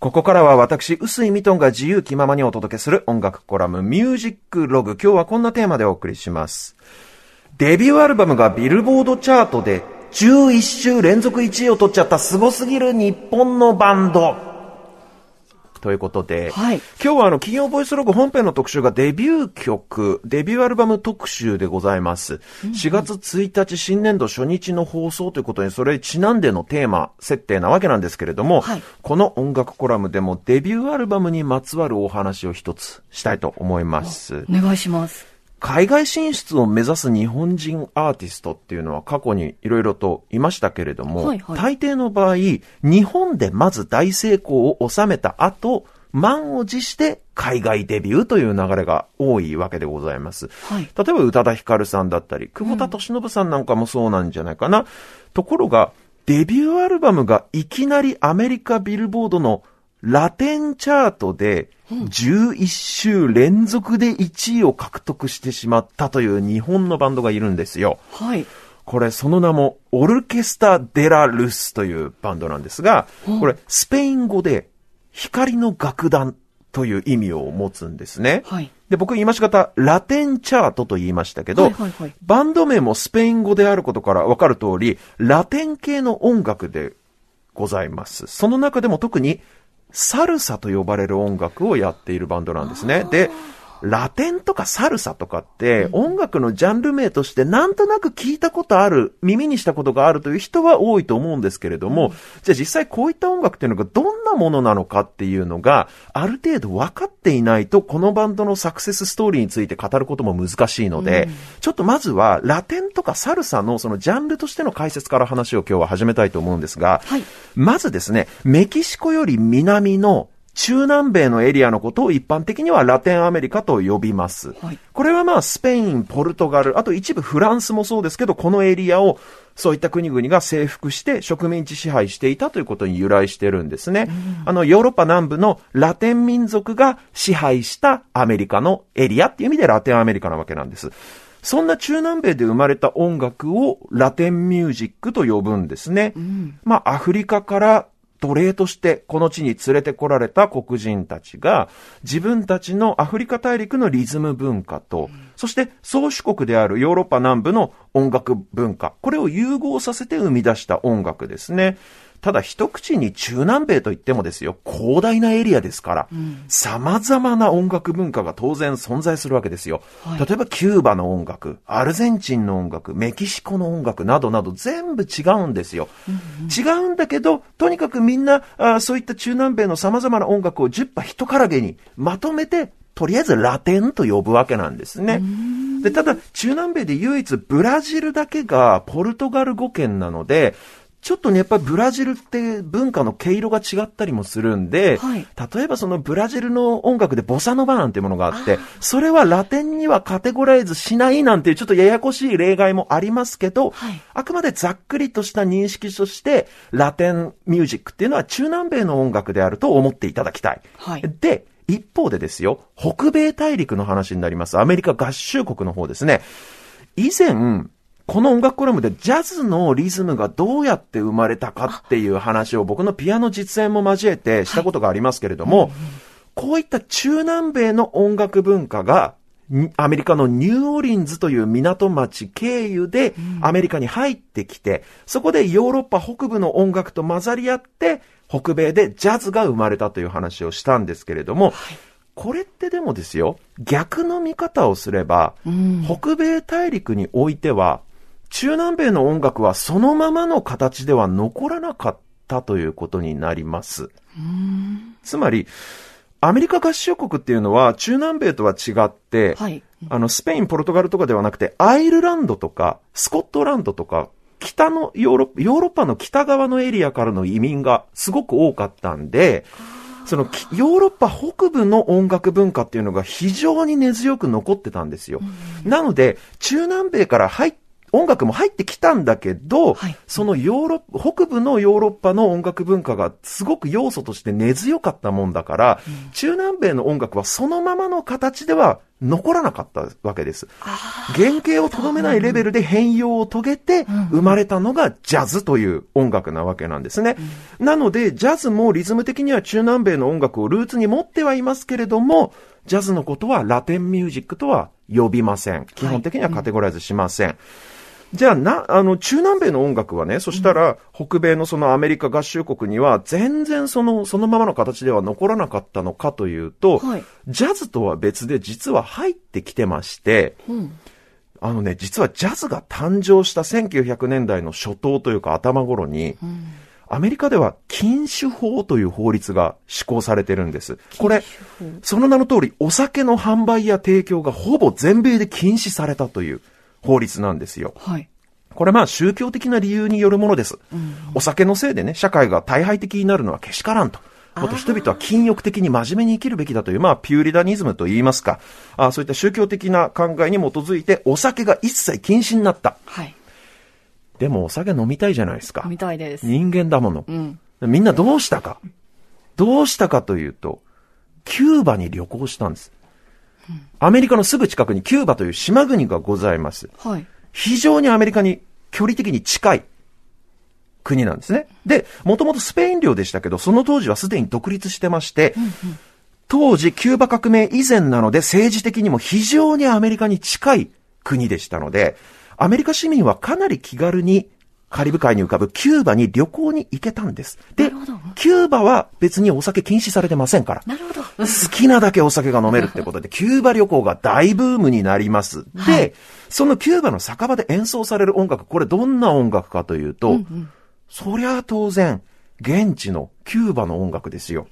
ここからは私、薄井ミトンが自由気ままにお届けする音楽コラムミュージックログ。今日はこんなテーマでお送りします。デビューアルバムがビルボードチャートで11週連続1位を取っちゃった凄すぎる日本のバンド。ということで、はい今日はあの、企業ボイスログ本編の特集がデビュー曲、デビューアルバム特集でございます。4月1日新年度初日の放送ということに、それにちなんでのテーマ設定なわけなんですけれども、はいこの音楽コラムでもデビューアルバムにまつわるお話を一つしたいと思います。お願いします。海外進出を目指す日本人アーティストっていうのは過去にいろいろといましたけれども、はいはい大抵の場合、日本でまず大成功を収めた後、満を持して海外デビューという流れが多いわけでございます。はい。例えば宇多田ヒカルさんだったり、久保田敏信さんなんかもそうなんじゃないかな。ところが、デビューアルバムがいきなりアメリカビルボードのラテンチャートで11週連続で1位を獲得してしまったという日本のバンドがいるんですよ。はい。これ、その名も、オルケスタ・デラ・ルスというバンドなんですが、これ、スペイン語で、光の楽団という意味を持つんですね。はい。で、僕言いました方、ラテンチャートと言いましたけど、はいはいはいバンド名もスペイン語であることからわかる通り、ラテン系の音楽でございます。その中でも特に、サルサと呼ばれる音楽をやっているバンドなんですね。で、ラテンとかサルサとかって、音楽のジャンル名としてなんとなく聞いたことある、耳にしたことがあるという人は多いと思うんですけれども、じゃあ実際こういった音楽っていうのがどんなものなのかっていうのが、ある程度分かっていないと、このバンドのサクセスストーリーについて語ることも難しいので、ちょっとまずはラテンとかサルサのそのジャンルとしての解説から話を今日は始めたいと思うんですが、はい。まずですね、メキシコより南の中南米のエリアのことを一般的にはラテンアメリカと呼びます。はいこれはまあスペイン、ポルトガル、あと一部フランスもそうですけど、このエリアをそういった国々が征服して植民地支配していたということに由来してるんですね。あの、ヨーロッパ南部のラテン民族が支配したアメリカのエリアっていう意味でラテンアメリカなわけなんです。そんな中南米で生まれた音楽をラテンミュージックと呼ぶんですね。まあ、アフリカから奴隷としてこの地に連れてこられた黒人たちが自分たちのアフリカ大陸のリズム文化と、そして宗主国であるヨーロッパ南部の音楽文化、これを融合させて生み出した音楽ですね。ただ一口に中南米といってもですよ、広大なエリアですから、様々な音楽文化が当然存在するわけですよ。はい例えばキューバの音楽、アルゼンチンの音楽、メキシコの音楽などなど全部違うんですよ。違うんだけど、とにかくみんな、あーそういった中南米の様々な音楽を10羽一からげにまとめて、とりあえずラテンと呼ぶわけなんですね。で、ただ、中南米で唯一ブラジルだけがポルトガル語圏なので、ちょっとね、やっぱりブラジルって文化の毛色が違ったりもするんで、はい例えばそのブラジルの音楽でボサノバなんていうものがあって、それはラテンにはカテゴライズしないなんていうちょっとややこしい例外もありますけど、はいあくまでざっくりとした認識として、ラテンミュージックっていうのは中南米の音楽であると思っていただきたい。はいで、一方でですよ、北米大陸の話になります。アメリカ合衆国の方ですね。以前、この音楽コラムでジャズのリズムがどうやって生まれたかっていう話を僕のピアノ実演も交えてしたことがありますけれども、こういった中南米の音楽文化が、にアメリカのニューオーリンズという港町経由でアメリカに入ってきて、そこでヨーロッパ北部の音楽と混ざり合って、北米でジャズが生まれたという話をしたんですけれども、これってでもですよ、逆の見方をすれば、うん。北米大陸においては、中南米の音楽はそのままの形では残らなかったということになります。つまり、アメリカ合衆国っていうのは中南米とは違って、はい。あの、スペイン、ポルトガルとかではなくて、アイルランドとか、スコットランドとか、北のヨーロッパ、ヨーロッパの北側のエリアからの移民がすごく多かったんで、そのきヨーロッパ北部の音楽文化っていうのが非常に根強く残ってたんですよ。なので、中南米から入っ音楽も入ってきたんだけど、はいそのヨーロッパ、北部のヨーロッパの音楽文化がすごく要素として根強かったもんだから、中南米の音楽はそのままの形では残らなかったわけです。原型をとどめないレベルで変容を遂げて生まれたのがジャズという音楽なわけなんですね。なので、ジャズもリズム的には中南米の音楽をルーツに持ってはいますけれども、ジャズのことはラテンミュージックとは呼びません。基本的にはカテゴライズしません。じゃあ、な、あの、中南米の音楽はね、そしたら、北米のそのアメリカ合衆国には、全然その、そのままの形では残らなかったのかというと、はい。ジャズとは別で実は入ってきてまして、うん。あのね、実はジャズが誕生した1900年代の初頭というか頭頃に、アメリカでは禁酒法という法律が施行されてるんです。これ、その名の通り、お酒の販売や提供がほぼ全米で禁止されたという法律なんですよ。はい。これまあ宗教的な理由によるものです。お酒のせいでね、社会が大敗的になるのはけしからんと。もっと人々は禁欲的に真面目に生きるべきだという、まあ、ピューリダニズムと言いますか、あそういった宗教的な考えに基づいて、お酒が一切禁止になった。はい。でも、お酒飲みたいじゃないですか。みたいです。人間だもの。うん。みんなどうしたか。どうしたかというと、キューバに旅行したんです。アメリカのすぐ近くにキューバという島国がございます。はい。非常にアメリカに距離的に近い国なんですね。で、もともとスペイン領でしたけど、その当時はすでに独立してまして、当時キューバ革命以前なので政治的にも非常にアメリカに近い国でしたので、アメリカ市民はかなり気軽にカリブ海に浮かぶキューバに旅行に行けたんです。でキューバは別にお酒禁止されてませんから。なるほど。好きなだけお酒が飲めるってことで、キューバ旅行が大ブームになります。で、はいそのキューバの酒場で演奏される音楽、これどんな音楽かというと、そりゃ当然、現地のキューバの音楽ですよ。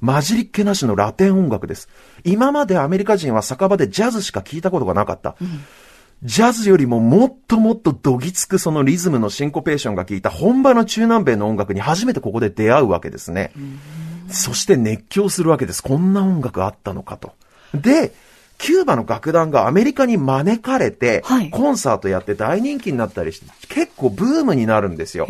混じりっ気なしのラテン音楽です。今までアメリカ人は酒場でジャズしか聞いたことがなかった。ジャズよりももっともっとどぎつくそのリズムのシンコペーションが効いた本場の中南米の音楽に初めてここで出会うわけですね。そして熱狂するわけです。こんな音楽あったのかと。で、キューバの楽団がアメリカに招かれて、はいコンサートやって大人気になったりして、結構ブームになるんですよ。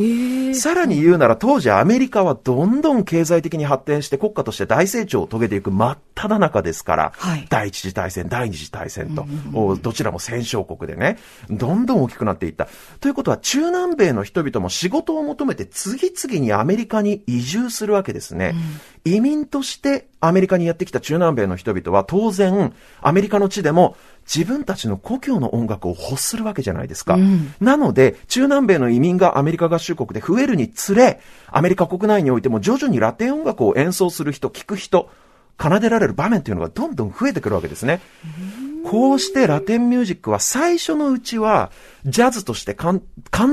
さらに言うなら当時アメリカはどんどん経済的に発展して国家として大成長を遂げていく真っ只中ですから、はい第一次大戦、第二次大戦と、おどちらも戦勝国でね、どんどん大きくなっていった。ということは中南米の人々も仕事を求めて次々にアメリカに移住するわけですね。移民としてアメリカにやってきた中南米の人々は当然アメリカの地でも自分たちの故郷の音楽を欲するわけじゃないですか。うんなので、中南米の移民がアメリカ合衆国で増えるにつれ、アメリカ国内においても徐々にラテン音楽を演奏する人、聴く人、奏でられる場面というのがどんどん増えてくるわけですね。こうしてラテンミュージックは最初のうちは、ジャズとして完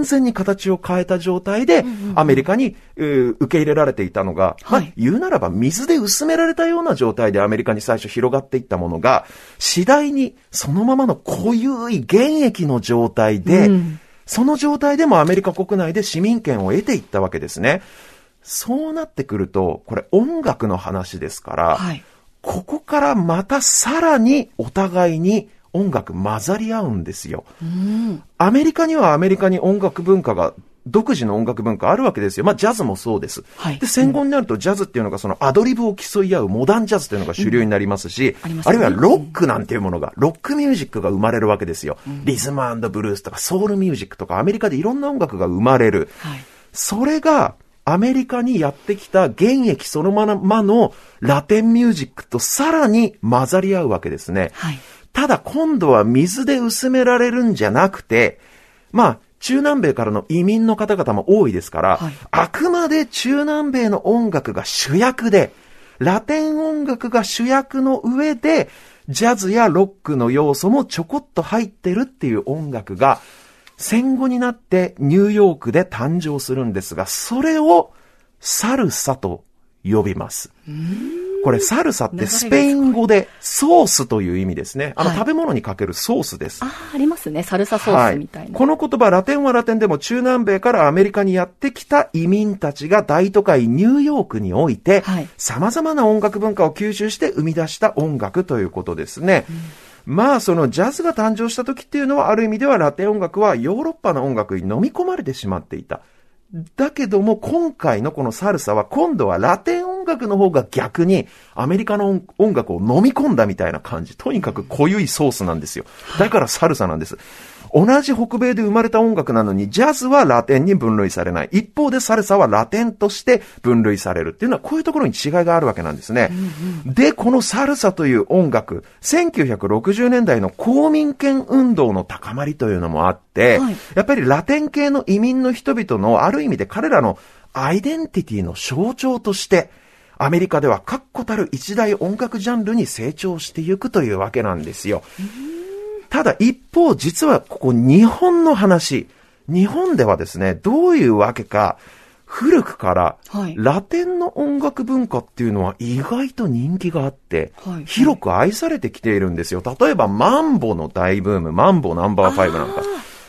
全に形を変えた状態で、アメリカに、受け入れられていたのが、まあはい言うならば水で薄められたような状態でアメリカに最初広がっていったものが、次第にそのままの濃ゆい原液の状態で、うんその状態でもアメリカ国内で市民権を得ていったわけですね。そうなってくると、これ音楽の話ですから、はい。ここからまたさらにお互いに音楽混ざり合うんですよ。うん。アメリカにはアメリカに音楽文化が、独自の音楽文化あるわけですよ。まあ、ジャズもそうです。はいで、戦後になるとジャズっていうのがそのアドリブを競い合うモダンジャズというのが主流になりますし、ありますねるいはロックなんていうものが、ロックミュージックが生まれるわけですよ。リズムブルースとかソウルミュージックとかアメリカでいろんな音楽が生まれる。はい。それが、アメリカにやってきた原液そのままのラテンミュージックとさらに混ざり合うわけですね。はい。ただ今度は水で薄められるんじゃなくて、まあ、中南米からの移民の方々も多いですから、はいあくまで中南米の音楽が主役で、ラテン音楽が主役の上で、ジャズやロックの要素もちょこっと入ってるっていう音楽が、戦後になってニューヨークで誕生するんですが、それをサルサと呼びます。これサルサってスペイン語でソースという意味ですね。あのはい食べ物にかけるソースです。ああ、ありますね。サルサソースみたいな。この言葉、ラテンはラテンでも中南米からアメリカにやってきた移民たちが大都会ニューヨークにおいて、はい様々な音楽文化を吸収して生み出した音楽ということですね。まあ、そのジャズが誕生した時っていうのは、ある意味ではラテン音楽はヨーロッパの音楽に飲み込まれてしまっていた。だけども、今回のこのサルサは、今度はラテン音楽の方が逆に、アメリカの音楽を飲み込んだみたいな感じ。とにかく濃ゆいソースなんですよ。だからサルサなんです。同じ北米で生まれた音楽なのに、ジャズはラテンに分類されない。一方でサルサはラテンとして分類されるっていうのは、こういうところに違いがあるわけなんですね。うんうん、で、このサルサという音楽、1960年代の公民権運動の高まりというのもあって、はい、やっぱりラテン系の移民の人々の、ある意味で彼らのアイデンティティの象徴として、アメリカでは確固たる一大音楽ジャンルに成長していくというわけなんですよ。ただ一方、実はここ日本の話、日本ではですね、どういうわけか、古くから、ラテンの音楽文化っていうのは意外と人気があって、はい、広く愛されてきているんですよ。例えば、マンボの大ブーム、マンボナンバー5なんか。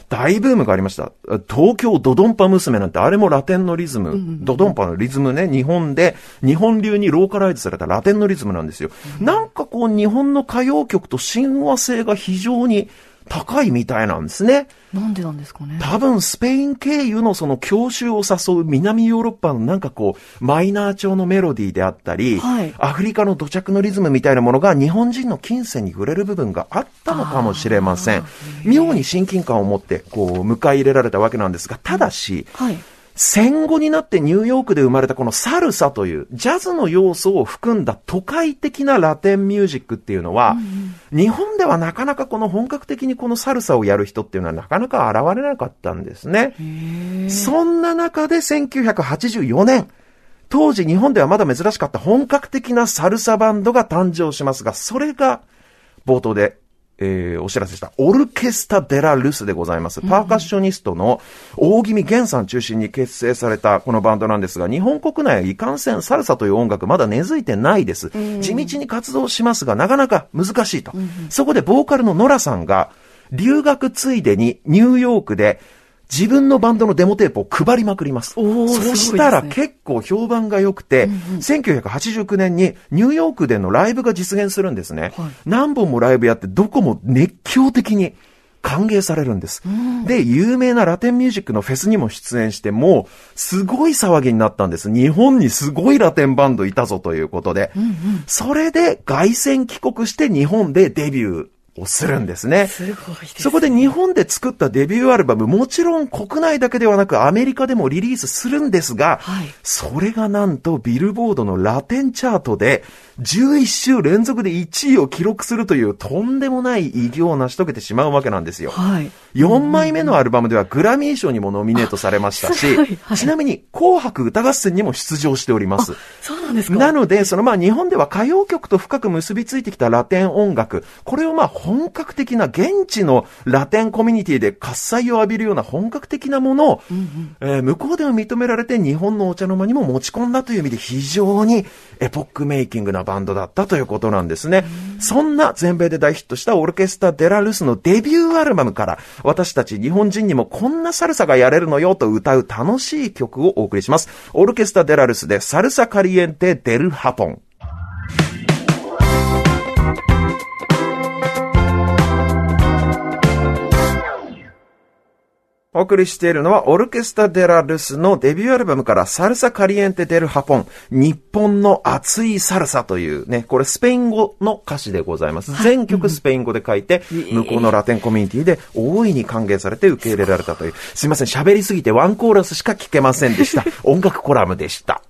大ブームがありました。東京ドドンパ娘なんてあれもラテンのリズム、うんうんうん、ドドンパのリズムね、日本で、日本流にローカライズされたラテンのリズムなんですよ。うん、なんかこう日本の歌謡曲と親和性が非常に高いみたいなんですね。なんでなんですかね。多分スペイン経由のその教習を誘う南ヨーロッパのなんかこう、マイナー調のメロディーであったり、はい、アフリカの土着のリズムみたいなものが日本人の金銭に触れる部分があったのかもしれません。妙に親近感を持ってこう、迎え入れられたわけなんですが、ただし、はい戦後になってニューヨークで生まれたこのサルサというジャズの要素を含んだ都会的なラテンミュージックっていうのは、うん、日本ではなかなかこの本格的にこのサルサをやる人っていうのはなかなか現れなかったんですね。そんな中で1984年、当時日本ではまだ珍しかった本格的なサルサバンドが誕生しますが、それが冒頭でえー、お知らせした、オルケスタ・デラ・ルスでございます。パーカッショニストの大気味源さん中心に結成されたこのバンドなんですが、日本国内はいかんせんサルサという音楽まだ根付いてないです。地道に活動しますが、なかなか難しいと。そこでボーカルのノラさんが、留学ついでにニューヨークで自分のバンドのデモテープを配りまくります。そしたら結構評判が良くて、うんうん、1989年にニューヨークでのライブが実現するんですね。はい、何本もライブやってどこも熱狂的に歓迎されるんです。うん、で、有名なラテンミュージックのフェスにも出演して、もう、すごい騒ぎになったんです。日本にすごいラテンバンドいたぞということで。うんうん、それで、凱旋帰国して日本でデビューをするんですね。すごいです、ね、そこで日本で作ったデビューアルバム、もちろん国内だけではなくアメリカでもリリースするんですが、はい、それがなんとビルボードのラテンチャートで11週連続で1位を記録するというとんでもない偉業を成し遂げてしまうわけなんですよ。はい、4枚目のアルバムではグラミー賞にもノミネートされましたし、はい、ちなみに紅白歌合戦にも出場しております。そうなんですか。なので、そのまあ日本では歌謡曲と深く結びついてきたラテン音楽、これをまあ本格的な現地のラテンコミュニティで喝采を浴びるような本格的なものを、うんうん、えー、向こうでは認められて日本のお茶の間にも持ち込んだという意味で非常にエポックメイキングなバンドだったということなんですね。そんな全米で大ヒットしたオルケスタ・デラ・ルスのデビューアルバムから私たち日本人にもこんなサルサがやれるのよと歌う楽しい曲をお送りします。オルケスタ・デラ・ルスでサルサ・カリエンテ・デル・ハポン。お送りしているのは、オルケスタ・デラ・ルスのデビューアルバムからサルサ・カリエンテ・デル・ハポン、日本の熱いサルサというね、これスペイン語の歌詞でございます。全曲スペイン語で書いて、向こうのラテンコミュニティで大いに歓迎されて受け入れられたという。すいません、喋りすぎてワンコーラスしか聞けませんでした。音楽コラムでした。